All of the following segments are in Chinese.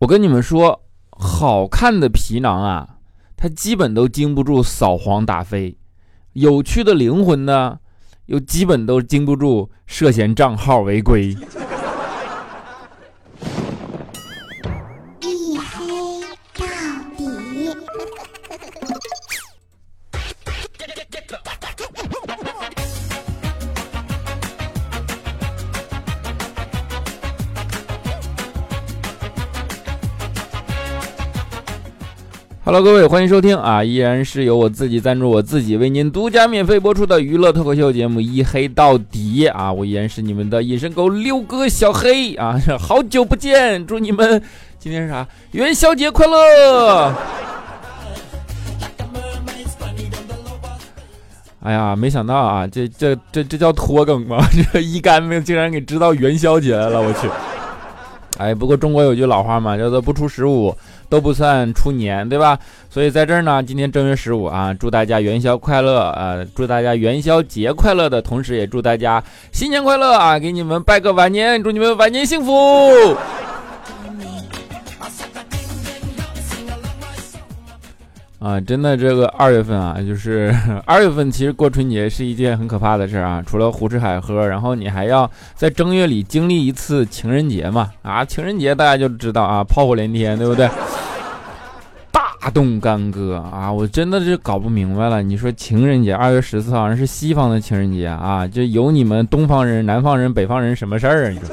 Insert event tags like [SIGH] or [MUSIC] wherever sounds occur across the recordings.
我跟你们说，好看的皮囊啊，它基本都经不住扫黄打非；有趣的灵魂呢，又基本都经不住涉嫌账号违规。Hello，各位，欢迎收听啊！依然是由我自己赞助，我自己为您独家免费播出的娱乐脱口秀节目《一黑到底》啊！我依然是你们的隐身狗六哥小黑啊！[LAUGHS] 好久不见，祝你们今天是啥？元宵节快乐！[LAUGHS] 哎呀，没想到啊，这这这这叫拖更吗？[LAUGHS] 这一干命竟然给知道元宵节来了，我去！哎，不过中国有句老话嘛，叫做不出十五。都不算出年，对吧？所以在这儿呢，今天正月十五啊，祝大家元宵快乐啊，祝大家元宵节快乐的同时，也祝大家新年快乐啊！给你们拜个晚年，祝你们晚年幸福。啊，真的，这个二月份啊，就是 [LAUGHS] 二月份，其实过春节是一件很可怕的事儿啊。除了胡吃海喝，然后你还要在正月里经历一次情人节嘛？啊，情人节大家就知道啊，炮火连天，对不对？大动干戈啊！我真的是搞不明白了。你说情人节二月十四号是西方的情人节啊？就有你们东方人、南方人、北方人什么事儿啊？你说？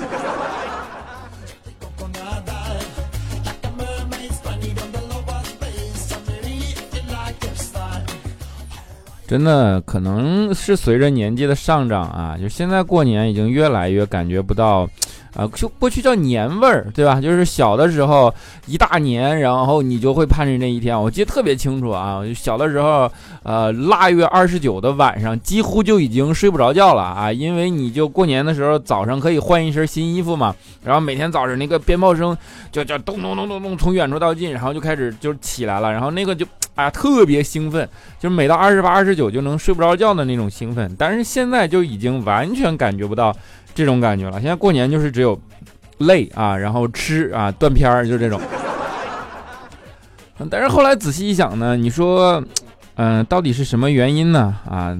真的可能是随着年纪的上涨啊，就现在过年已经越来越感觉不到，啊，就过去叫年味儿，对吧？就是小的时候一大年，然后你就会盼着那一天。我记得特别清楚啊，小的时候，呃，腊月二十九的晚上，几乎就已经睡不着觉了啊，因为你就过年的时候早上可以换一身新衣服嘛，然后每天早上那个鞭炮声就就咚咚咚咚咚，从远处到近，然后就开始就起来了，然后那个就。哎呀，特别兴奋，就是每到二十八、二十九就能睡不着觉的那种兴奋。但是现在就已经完全感觉不到这种感觉了。现在过年就是只有累啊，然后吃啊，断片儿，就这种。[LAUGHS] 但是后来仔细一想呢，你说，嗯，到底是什么原因呢？啊，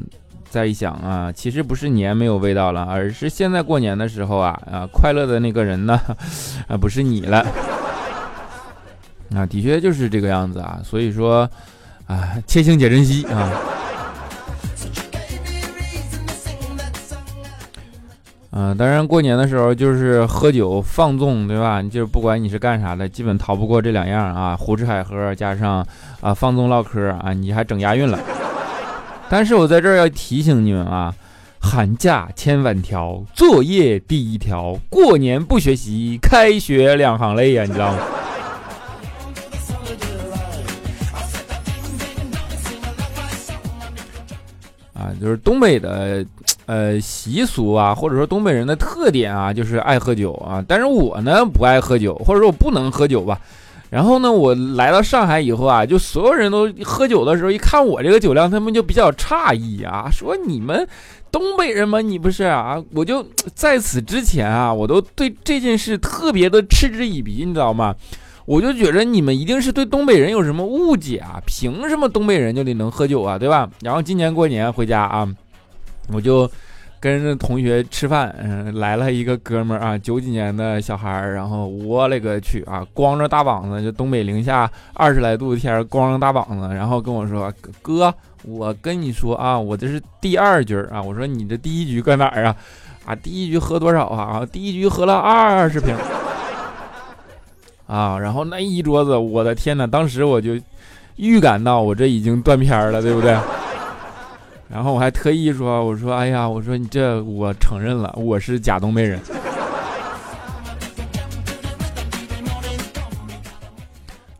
再一想啊，其实不是年没有味道了，而是现在过年的时候啊啊，快乐的那个人呢，[LAUGHS] 啊，不是你了。啊，的确就是这个样子啊，所以说，啊，且行且珍惜啊。嗯，当然过年的时候就是喝酒放纵，对吧？就是不管你是干啥的，基本逃不过这两样啊，胡吃海喝加上啊放纵唠嗑啊，你还整押韵了。但是我在这儿要提醒你们啊，寒假千万条，作业第一条，过年不学习，开学两行泪呀，你知道吗？啊就是东北的，呃，习俗啊，或者说东北人的特点啊，就是爱喝酒啊。但是我呢不爱喝酒，或者说我不能喝酒吧。然后呢，我来到上海以后啊，就所有人都喝酒的时候，一看我这个酒量，他们就比较诧异啊，说你们东北人吗？你不是啊？我就在此之前啊，我都对这件事特别的嗤之以鼻，你知道吗？我就觉得你们一定是对东北人有什么误解啊？凭什么东北人就得能喝酒啊？对吧？然后今年过年回家啊，我就跟着同学吃饭，嗯，来了一个哥们儿啊，九几年的小孩儿，然后我勒个去啊，光着大膀子，就东北零下二十来度的天，光着大膀子，然后跟我说：“哥，我跟你说啊，我这是第二局啊。”我说：“你这第一局搁哪儿啊？啊，第一局喝多少啊？啊，第一局喝了二十瓶。”啊，然后那一桌子，我的天哪！当时我就预感到我这已经断片了，对不对？然后我还特意说：“我说，哎呀，我说你这，我承认了，我是假东北人。”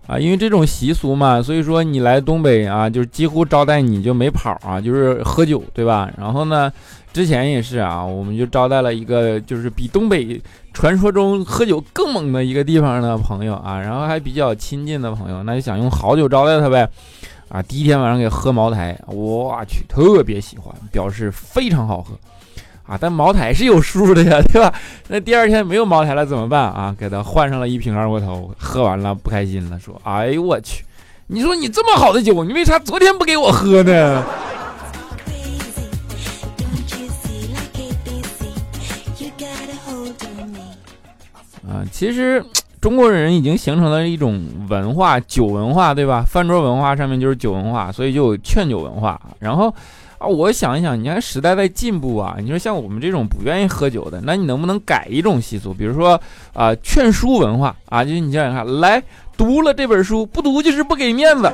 啊，因为这种习俗嘛，所以说你来东北啊，就是几乎招待你就没跑啊，就是喝酒，对吧？然后呢？之前也是啊，我们就招待了一个就是比东北传说中喝酒更猛的一个地方的朋友啊，然后还比较亲近的朋友，那就想用好酒招待他呗。啊，第一天晚上给喝茅台，我去，特别喜欢，表示非常好喝。啊，但茅台是有数的呀，[LAUGHS] 对吧？那第二天没有茅台了怎么办啊？给他换上了一瓶二锅头，喝完了不开心了，说：“哎呦我去，你说你这么好的酒，你为啥昨天不给我喝呢？”啊，其实。中国人已经形成了一种文化，酒文化，对吧？饭桌文化上面就是酒文化，所以就有劝酒文化。然后啊，我想一想，你看时代在进步啊，你说像我们这种不愿意喝酒的，那你能不能改一种习俗？比如说啊，劝书文化啊，就是你想想看，来读了这本书，不读就是不给面子。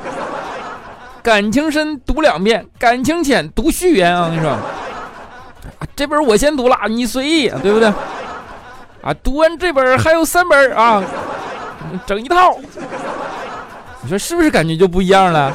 [LAUGHS] 感情深读两遍，感情浅读序言啊，你说，这本我先读了，你随意，对不对？啊，读完这本还有三本啊，整一套，你说是不是感觉就不一样了？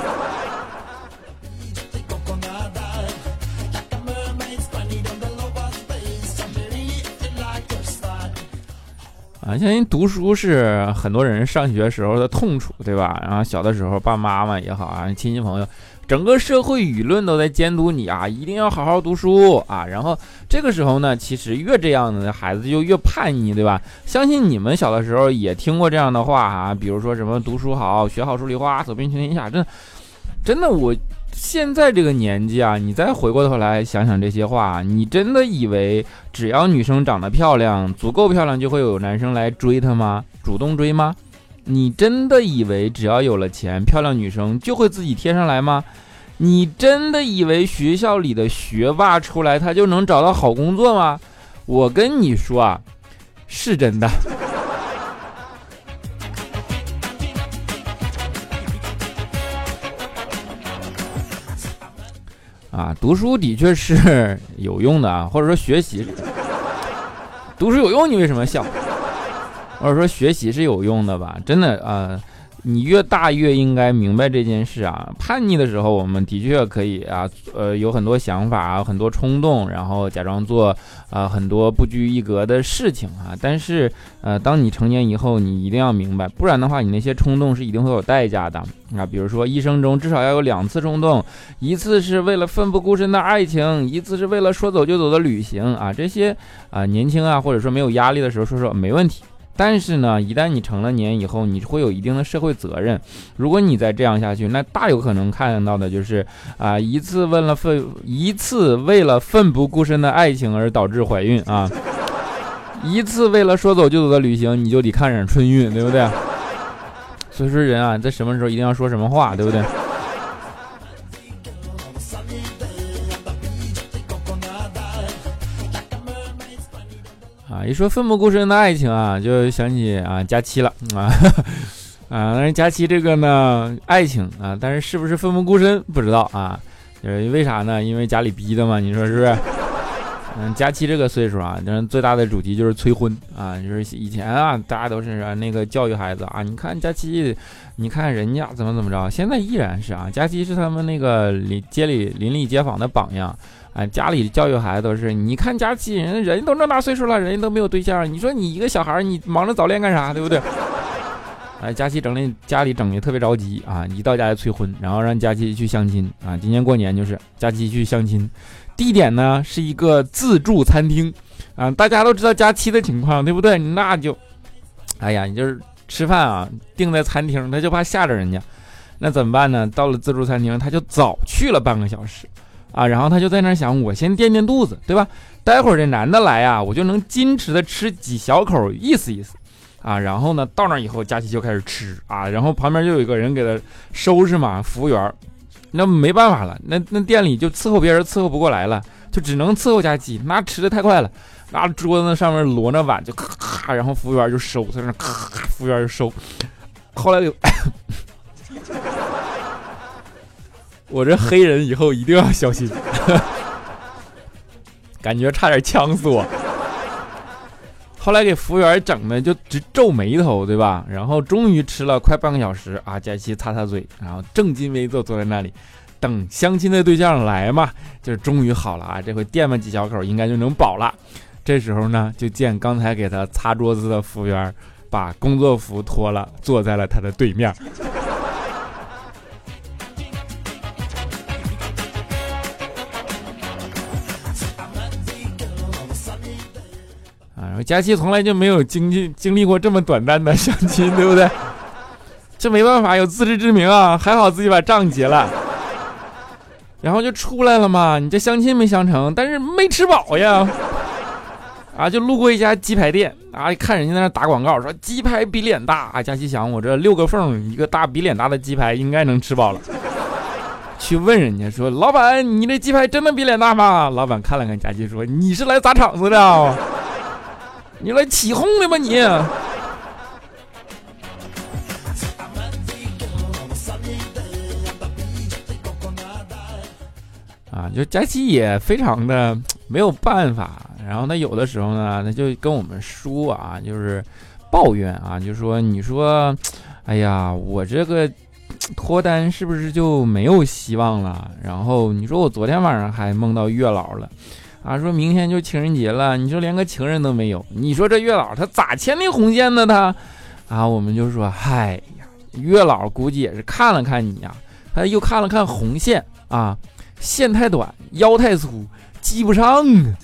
啊，相信读书是很多人上学时候的痛楚，对吧？然后小的时候，爸爸妈妈也好啊，亲戚朋友。整个社会舆论都在监督你啊，一定要好好读书啊。然后这个时候呢，其实越这样的孩子就越叛逆，对吧？相信你们小的时候也听过这样的话啊，比如说什么读书好，学好数理化，走遍全天下。真的，真的，我现在这个年纪啊，你再回过头来想想这些话，你真的以为只要女生长得漂亮，足够漂亮，就会有男生来追她吗？主动追吗？你真的以为只要有了钱，漂亮女生就会自己贴上来吗？你真的以为学校里的学霸出来，他就能找到好工作吗？我跟你说啊，是真的。啊，读书的确是有用的啊，或者说学习，读书有用，你为什么笑？或者说学习是有用的吧？真的啊，你越大越应该明白这件事啊。叛逆的时候，我们的确可以啊，呃，有很多想法，很多冲动，然后假装做啊很多不拘一格的事情啊。但是呃，当你成年以后，你一定要明白，不然的话，你那些冲动是一定会有代价的啊。比如说，一生中至少要有两次冲动，一次是为了奋不顾身的爱情，一次是为了说走就走的旅行啊。这些啊，年轻啊，或者说没有压力的时候说说没问题。但是呢，一旦你成了年以后，你会有一定的社会责任。如果你再这样下去，那大有可能看到的就是啊，一次为了奋一次为了奋不顾身的爱情而导致怀孕啊，[LAUGHS] 一次为了说走就走的旅行，你就得看上春运，对不对？所以说人啊，在什么时候一定要说什么话，对不对？啊一说奋不顾身的爱情啊，就想起啊佳期了啊 [LAUGHS] 啊！但是佳期这个呢，爱情啊，但是是不是奋不顾身不知道啊？就是为啥呢？因为家里逼的嘛，你说是不是？嗯，佳期这个岁数啊，是最大的主题就是催婚啊。就是以前啊，大家都是那个教育孩子啊，你看佳期，你看人家怎么怎么着，现在依然是啊，佳期是他们那个邻街里邻里街坊的榜样。哎，家里教育孩子都是，你看佳琪，人人都那么大岁数了，人家都没有对象，你说你一个小孩，你忙着早恋干啥，[LAUGHS] 对不对？哎，佳琪整的家里整的特别着急啊，一到家就催婚，然后让佳琪去相亲啊。今年过年就是佳琪去相亲，地点呢是一个自助餐厅啊。大家都知道佳琪的情况，对不对？那就，哎呀，你就是吃饭啊，定在餐厅，他就怕吓着人家，那怎么办呢？到了自助餐厅，他就早去了半个小时。啊，然后他就在那想，我先垫垫肚子，对吧？待会儿这男的来啊，我就能矜持的吃几小口，意思意思。啊，然后呢，到那以后，佳琪就开始吃啊，然后旁边就有一个人给他收拾嘛，服务员。那没办法了，那那店里就伺候别人伺候不过来了，就只能伺候佳琪。那吃的太快了，那桌子那上面摞着碗就咔咔，然后服务员就收，在那咔咔，服务员就收。后来就。[COUGHS] 我这黑人以后一定要小心，[LAUGHS] 感觉差点呛死我。后来给服务员整的就直皱眉头，对吧？然后终于吃了快半个小时啊，佳琪擦擦嘴，然后正襟危坐坐在那里，等相亲的对象来嘛，就是终于好了啊，这回垫吧几小口应该就能饱了。这时候呢，就见刚才给他擦桌子的服务员把工作服脱了，坐在了他的对面。然后佳琪从来就没有经历经历过这么短暂的相亲，[LAUGHS] 对不对？这没办法，有自知之明啊，还好自己把账结了，然后就出来了嘛。你这相亲没相成，但是没吃饱呀。啊，就路过一家鸡排店啊，看人家在那打广告，说鸡排比脸大啊。佳琪想，我这六个缝一个大比脸大的鸡排，应该能吃饱了。去问人家说，老板，你这鸡排真的比脸大吗？老板看了看佳琪，说，你是来砸场子的，你来起哄的吧你？啊，就佳琪也非常的没有办法。然后他有的时候呢，他就跟我们说啊，就是抱怨啊，就说你说，哎呀，我这个脱单是不是就没有希望了？然后你说我昨天晚上还梦到月老了，啊，说明天就情人节了，你说连个情人都没有，你说这月老他咋牵那红线呢他？啊，我们就说，嗨呀，月老估计也是看了看你呀，他又看了看红线啊，线太短，腰太粗，系不上啊。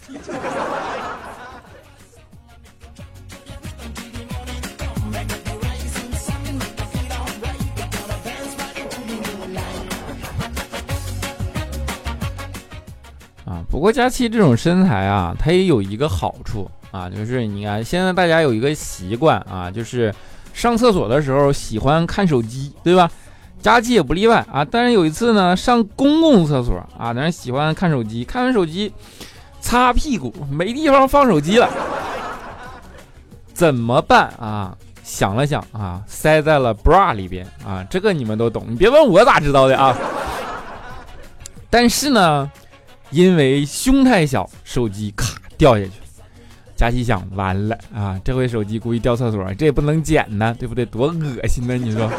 不过佳期这种身材啊，它也有一个好处啊，就是你看现在大家有一个习惯啊，就是上厕所的时候喜欢看手机，对吧？佳期也不例外啊。但是有一次呢，上公共厕所啊，但是喜欢看手机，看完手机擦屁股没地方放手机了，怎么办啊？想了想啊，塞在了 bra 里边啊，这个你们都懂，你别问我咋知道的啊。但是呢。因为胸太小，手机咔掉下去。佳琪想，完了啊！这回手机估计掉厕所，这也不能捡呢，对不对？多恶心呢！你说？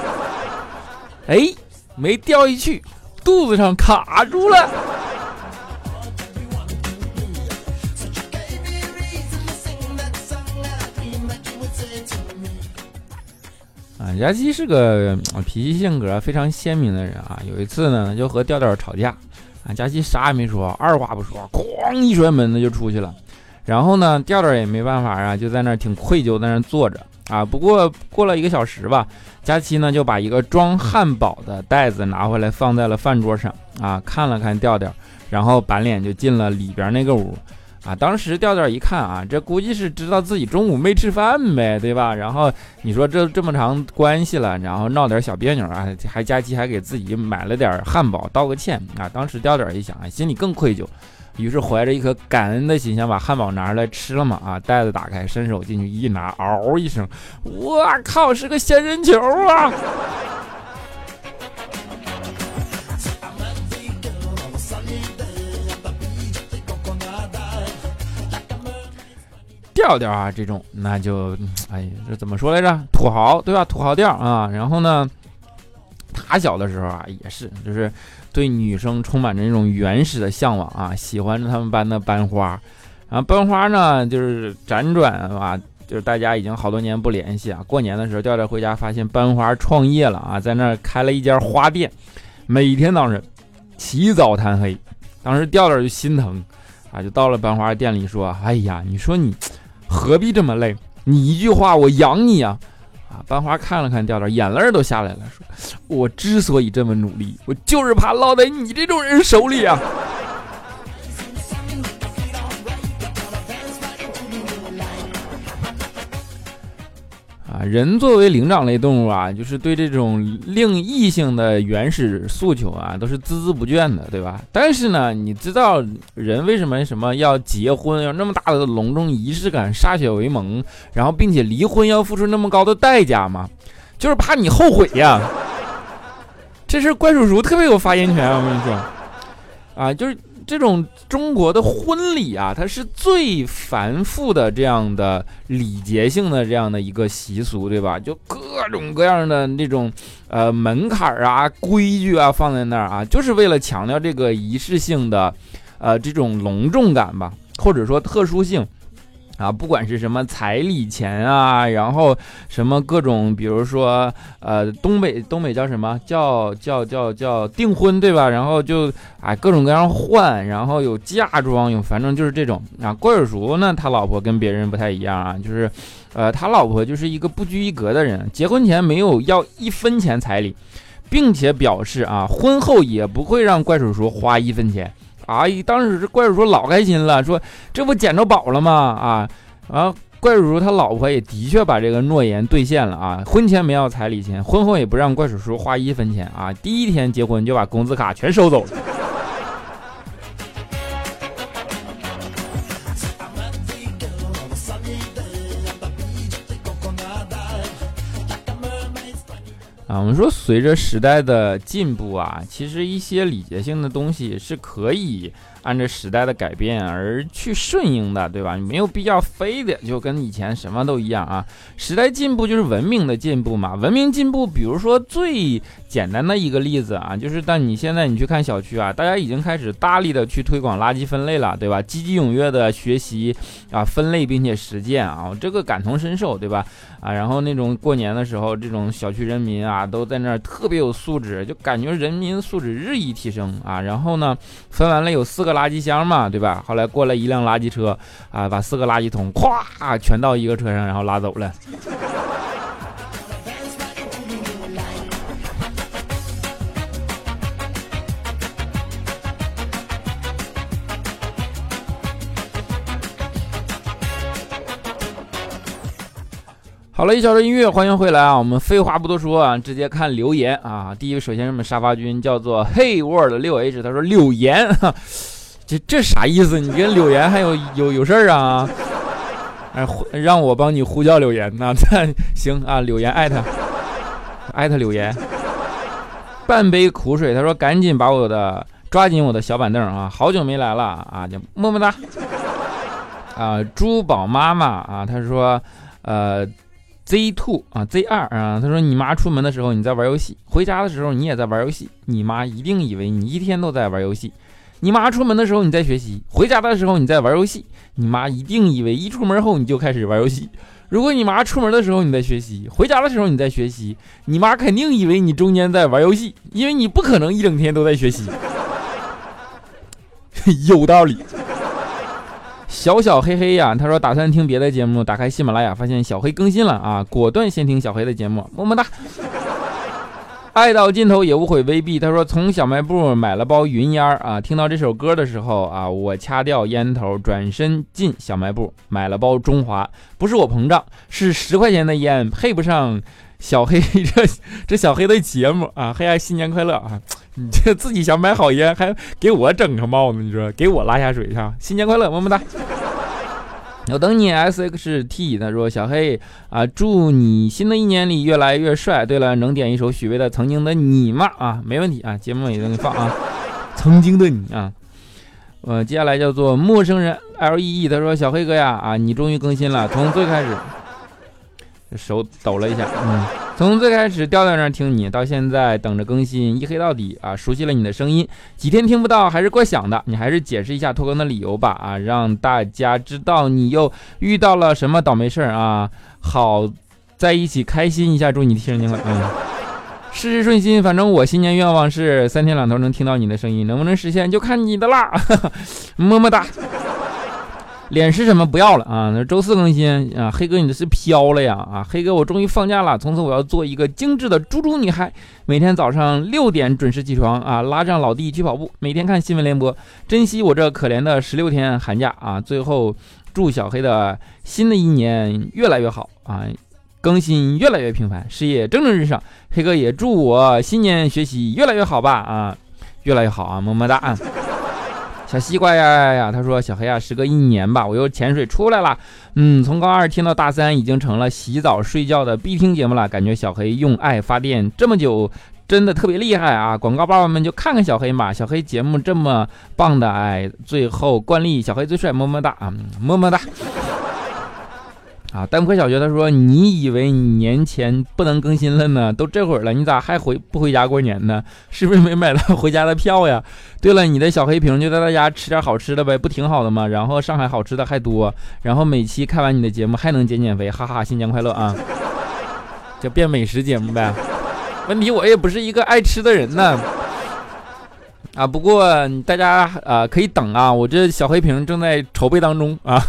哎，没掉下去，肚子上卡住了。啊，佳琪是个脾气性格非常鲜明的人啊。有一次呢，就和调调吵架。啊，佳琪啥也没说，二话不说，哐一摔门子就出去了。然后呢，调调也没办法啊，就在那儿挺愧疚，在那儿坐着啊。不过过了一个小时吧，佳琪呢就把一个装汉堡的袋子拿回来，放在了饭桌上啊，看了看调调，然后板脸就进了里边那个屋。啊，当时调调一看啊，这估计是知道自己中午没吃饭呗，对吧？然后你说这这么长关系了，然后闹点小别扭啊，还佳琪还给自己买了点汉堡道个歉啊。当时调调一想啊，心里更愧疚，于是怀着一颗感恩的心，想把汉堡拿出来吃了嘛。啊，袋子打开，伸手进去一拿，嗷一声，我靠，是个仙人球啊！调调啊，这种那就，哎呀，这怎么说来着？土豪对吧？土豪调啊。然后呢，他小的时候啊，也是，就是对女生充满着那种原始的向往啊，喜欢着他们班的班花。然后班花呢，就是辗转啊，就是大家已经好多年不联系啊。过年的时候，调调回家发现班花创业了啊，在那儿开了一家花店，每天早上起早贪黑。当时调调就心疼啊，就到了班花店里说：“哎呀，你说你。”何必这么累？你一句话，我养你啊！啊，班花看了看调调，眼泪都下来了，说：“我之所以这么努力，我就是怕落在你这种人手里啊。”人作为灵长类动物啊，就是对这种另异性的原始诉求啊，都是孜孜不倦的，对吧？但是呢，你知道人为什么什么要结婚，要那么大的隆重仪式感，歃血为盟，然后并且离婚要付出那么高的代价吗？就是怕你后悔呀。[LAUGHS] 这事怪叔叔特别有发言权，我跟你说，啊，就是。这种中国的婚礼啊，它是最繁复的这样的礼节性的这样的一个习俗，对吧？就各种各样的那种呃门槛啊、规矩啊放在那儿啊，就是为了强调这个仪式性的呃这种隆重感吧，或者说特殊性。啊，不管是什么彩礼钱啊，然后什么各种，比如说呃，东北东北叫什么叫叫叫叫订婚对吧？然后就啊各种各样换，然后有嫁妆，有反正就是这种啊。怪叔叔呢，他老婆跟别人不太一样啊，就是呃他老婆就是一个不拘一格的人，结婚前没有要一分钱彩礼，并且表示啊婚后也不会让怪叔叔花一分钱。啊！当时这怪叔叔老开心了，说这不捡着宝了吗？啊！啊！怪叔叔他老婆也的确把这个诺言兑现了啊！婚前没要彩礼钱，婚后也不让怪叔叔花一分钱啊！第一天结婚就把工资卡全收走了。啊，我们说随着时代的进步啊，其实一些礼节性的东西是可以。按照时代的改变而去顺应的，对吧？你没有必要非得就跟以前什么都一样啊。时代进步就是文明的进步嘛。文明进步，比如说最简单的一个例子啊，就是当你现在你去看小区啊，大家已经开始大力的去推广垃圾分类了，对吧？积极踊跃的学习啊，分类并且实践啊，这个感同身受，对吧？啊，然后那种过年的时候，这种小区人民啊，都在那儿特别有素质，就感觉人民素质日益提升啊。然后呢，分完了有四个垃圾箱嘛，对吧？后来过来一辆垃圾车啊，把四个垃圾桶咵全到一个车上，然后拉走了。好了，一小时音乐，欢迎回来啊！我们废话不多说啊，直接看留言啊。第一个，首先是我们沙发君，叫做 Hey World 六 H，他说柳岩，这这啥意思？你跟柳岩还有有有事儿啊？哎，让我帮你呼叫柳岩呐？[LAUGHS] 行啊，柳岩艾特艾特柳岩。半杯苦水，他说赶紧把我的抓紧我的小板凳啊，好久没来了啊，就么么哒。啊，珠宝妈妈啊，他说呃。Z two 啊，Z 二啊，他说你妈出门的时候你在玩游戏，回家的时候你也在玩游戏，你妈一定以为你一天都在玩游戏。你妈出门的时候你在学习，回家的时候你在玩游戏，你妈一定以为一出门后你就开始玩游戏。如果你妈出门的时候你在学习，回家的时候你在学习，你妈肯定以为你中间在玩游戏，因为你不可能一整天都在学习。有道理。小小黑黑呀，他说打算听别的节目，打开喜马拉雅发现小黑更新了啊，果断先听小黑的节目，么么哒。爱到尽头也无悔未必，他说从小卖部买了包云烟啊，听到这首歌的时候啊，我掐掉烟头，转身进小卖部买了包中华，不是我膨胀，是十块钱的烟配不上小黑这这小黑的节目啊，黑暗新年快乐啊。你这自己想买好烟，还给我整个帽子，你说给我拉下水去？新年快乐，么么哒！我等你 S X T。他说：“小黑啊，祝你新的一年里越来越帅。对了，能点一首许巍的《曾经的你》吗？啊，没问题啊，节目也给你放啊，[LAUGHS]《曾经的你》啊。呃，接下来叫做陌生人 L E E。他说：小黑哥呀，啊，你终于更新了，从最开始。”手抖了一下，嗯，从最开始调调那听你，到现在等着更新一黑到底啊，熟悉了你的声音，几天听不到还是怪响的，你还是解释一下拖更的理由吧啊，让大家知道你又遇到了什么倒霉事儿啊，好在一起开心一下，祝你听听了，嗯，事事顺心，反正我新年愿望是三天两头能听到你的声音，能不能实现就看你的啦，[LAUGHS] 么么哒。脸是什么？不要了啊！那周四更新啊，黑哥你这是飘了呀啊！黑哥我终于放假了，从此我要做一个精致的猪猪女孩，每天早上六点准时起床啊，拉上老弟去跑步，每天看新闻联播，珍惜我这可怜的十六天寒假啊！最后祝小黑的新的一年越来越好啊，更新越来越频繁，事业蒸蒸日上。黑哥也祝我新年学习越来越好吧啊，越来越好啊，么么哒啊。小西瓜呀呀呀！他说：“小黑啊，时隔一年吧，我又潜水出来了。嗯，从高二听到大三，已经成了洗澡睡觉的必听节目了。感觉小黑用爱发电这么久，真的特别厉害啊！广告爸爸们就看看小黑嘛，小黑节目这么棒的哎。最后惯例，小黑最帅，么么哒啊，么么哒。啊，丹坡小学他说：“你以为你年前不能更新了呢？都这会儿了，你咋还回不回家过年呢？是不是没买到 [LAUGHS] 回家的票呀？对了，你的小黑瓶就在大家吃点好吃的呗，不挺好的吗？然后上海好吃的还多，然后每期看完你的节目还能减减肥，哈哈，新年快乐啊！就变美食节目呗。问题我也不是一个爱吃的人呢。”啊，不过大家啊可以等啊，我这小黑屏正在筹备当中 [LAUGHS] 啊，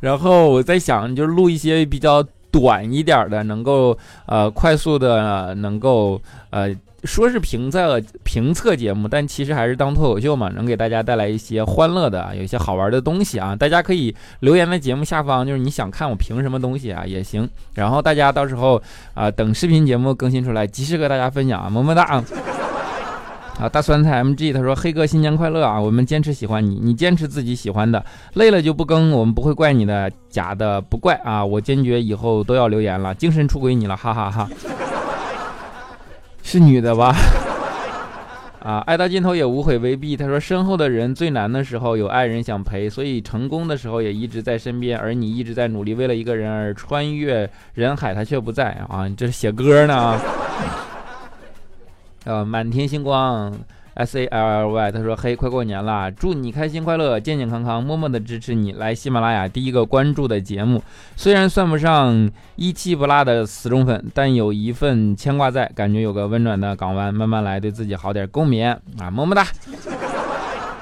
然后我在想，就是录一些比较短一点的，能够呃快速的能够呃说是评测评测节目，但其实还是当脱口秀嘛，能给大家带来一些欢乐的，有一些好玩的东西啊，大家可以留言在节目下方，就是你想看我评什么东西啊也行，然后大家到时候啊等视频节目更新出来，及时和大家分享啊，么么哒啊。啊，大酸菜 MG 他说：“黑哥新年快乐啊！我们坚持喜欢你，你坚持自己喜欢的，累了就不更，我们不会怪你的，假的不怪啊！我坚决以后都要留言了，精神出轨你了，哈哈哈！是女的吧？啊，爱到尽头也无悔未必。他说：身后的人最难的时候有爱人想陪，所以成功的时候也一直在身边，而你一直在努力为了一个人而穿越人海，他却不在啊！你这是写歌呢啊？”呃，满天星光，S A L L Y，他说：“嘿，快过年了，祝你开心快乐，健健康康，默默的支持你。来喜马拉雅第一个关注的节目，虽然算不上一气不落的死忠粉，但有一份牵挂在，感觉有个温暖的港湾，慢慢来，对自己好点，共勉啊，么么哒。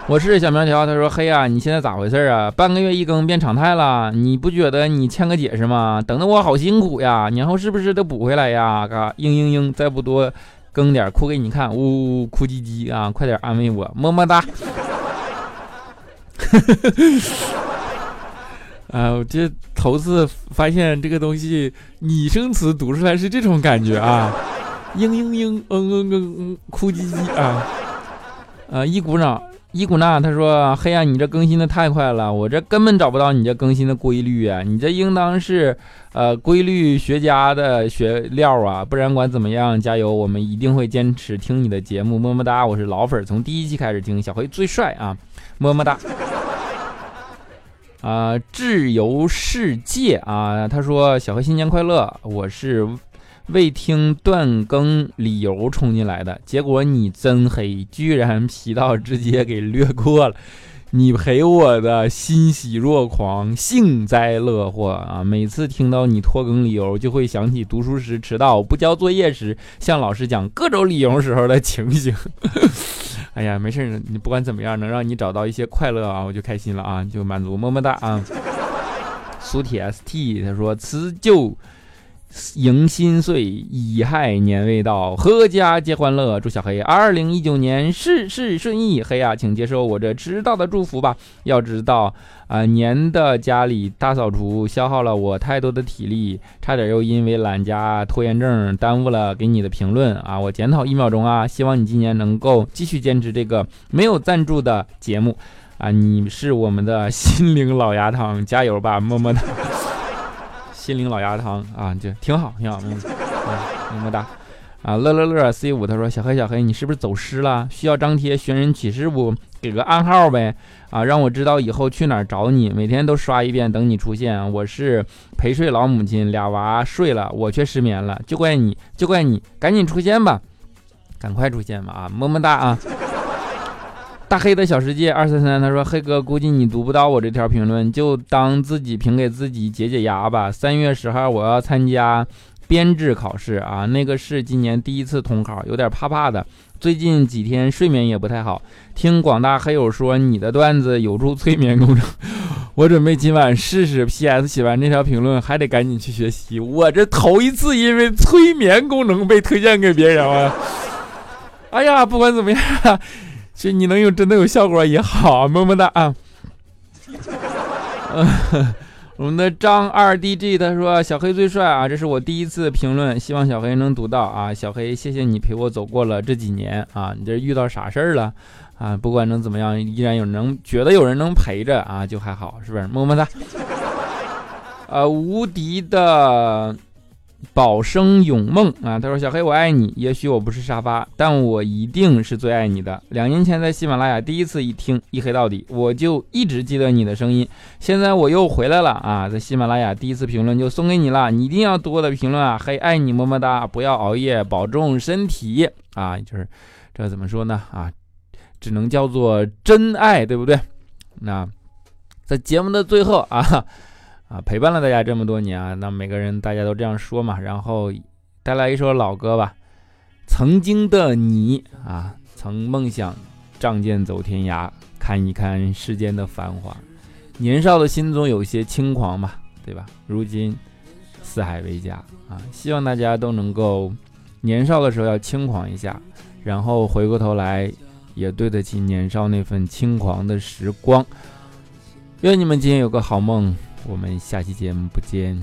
我是小苗条，他说：嘿呀，你现在咋回事啊？半个月一更变常态了，你不觉得你欠个解释吗？等的我好辛苦呀，年后是不是得补回来呀？嘎，嘤嘤嘤，再不多。”更点哭给你看，呜呜呜哭唧唧啊！快点安慰我，么么哒。[LAUGHS] 啊，我这头次发现这个东西拟声词读出来是这种感觉啊！嘤嘤嘤，嗯嗯嗯嗯，哭唧唧啊！啊，一鼓掌。伊古娜他说：“黑暗，你这更新的太快了，我这根本找不到你这更新的规律啊！你这应当是，呃，规律学家的学料啊！不然管怎么样，加油，我们一定会坚持听你的节目，么么哒！我是老粉，从第一期开始听，小黑最帅啊，么么哒！啊，自由世界啊，他说小黑新年快乐，我是。”未听断更理由冲进来的结果，你真黑，居然皮到直接给略过了。你陪我的欣喜若狂，幸灾乐祸啊！每次听到你拖更理由，就会想起读书时迟到、不交作业时向老师讲各种理由时候的情形。[LAUGHS] 哎呀，没事，你不管怎么样，能让你找到一些快乐啊，我就开心了啊，就满足，么么哒啊！苏铁 ST 他说辞旧。迎新岁，乙亥年未到，阖家皆欢乐。祝小黑二零一九年事事顺意。黑啊，请接受我这迟到的祝福吧。要知道啊，年的家里大扫除消耗了我太多的体力，差点又因为懒家拖延症耽误了给你的评论啊。我检讨一秒钟啊，希望你今年能够继续坚持这个没有赞助的节目啊。你是我们的心灵老牙汤，加油吧，么么哒。心灵老鸭汤啊，就挺好，挺好，嗯，么么哒，啊，乐乐乐 C 五他说小黑小黑，你是不是走失了？需要张贴寻人启事不？给个暗号呗，啊，让我知道以后去哪儿找你，每天都刷一遍，等你出现。我是陪睡老母亲，俩娃睡了，我却失眠了，就怪你，就怪你，赶紧出现吧，赶快出现吧，啊，么么哒啊。大黑的小世界二三三，他说：“黑哥，估计你读不到我这条评论，就当自己评给自己解解压吧。三月十号我要参加编制考试啊，那个是今年第一次统考，有点怕怕的。最近几天睡眠也不太好。听广大黑友说你的段子有助催眠功能，[LAUGHS] 我准备今晚试试。P.S. 写完这条评论还得赶紧去学习，我这头一次因为催眠功能被推荐给别人啊！哎呀，不管怎么样。”其实你能有真的有效果也好，么么哒啊！[LAUGHS] 我们的张二 DG 他说小黑最帅啊，这是我第一次评论，希望小黑能读到啊。小黑，谢谢你陪我走过了这几年啊，你这遇到啥事儿了啊？不管能怎么样，依然有能觉得有人能陪着啊，就还好，是不是？么么哒。呃，无敌的。宝生永梦啊，他说：“小黑，我爱你。也许我不是沙发，但我一定是最爱你的。两年前在喜马拉雅第一次一听一黑到底，我就一直记得你的声音。现在我又回来了啊，在喜马拉雅第一次评论就送给你了，你一定要多的评论啊！黑爱你么么哒，不要熬夜，保重身体啊！就是这怎么说呢啊？只能叫做真爱，对不对？那在节目的最后啊。”啊，陪伴了大家这么多年啊，那每个人大家都这样说嘛，然后带来一首老歌吧。曾经的你啊，曾梦想仗剑走天涯，看一看世间的繁华。年少的心中有些轻狂嘛，对吧？如今四海为家啊，希望大家都能够年少的时候要轻狂一下，然后回过头来也对得起年少那份轻狂的时光。愿你们今天有个好梦。我们下期节目不见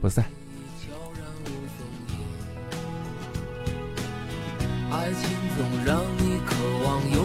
不散。爱情总让你渴望又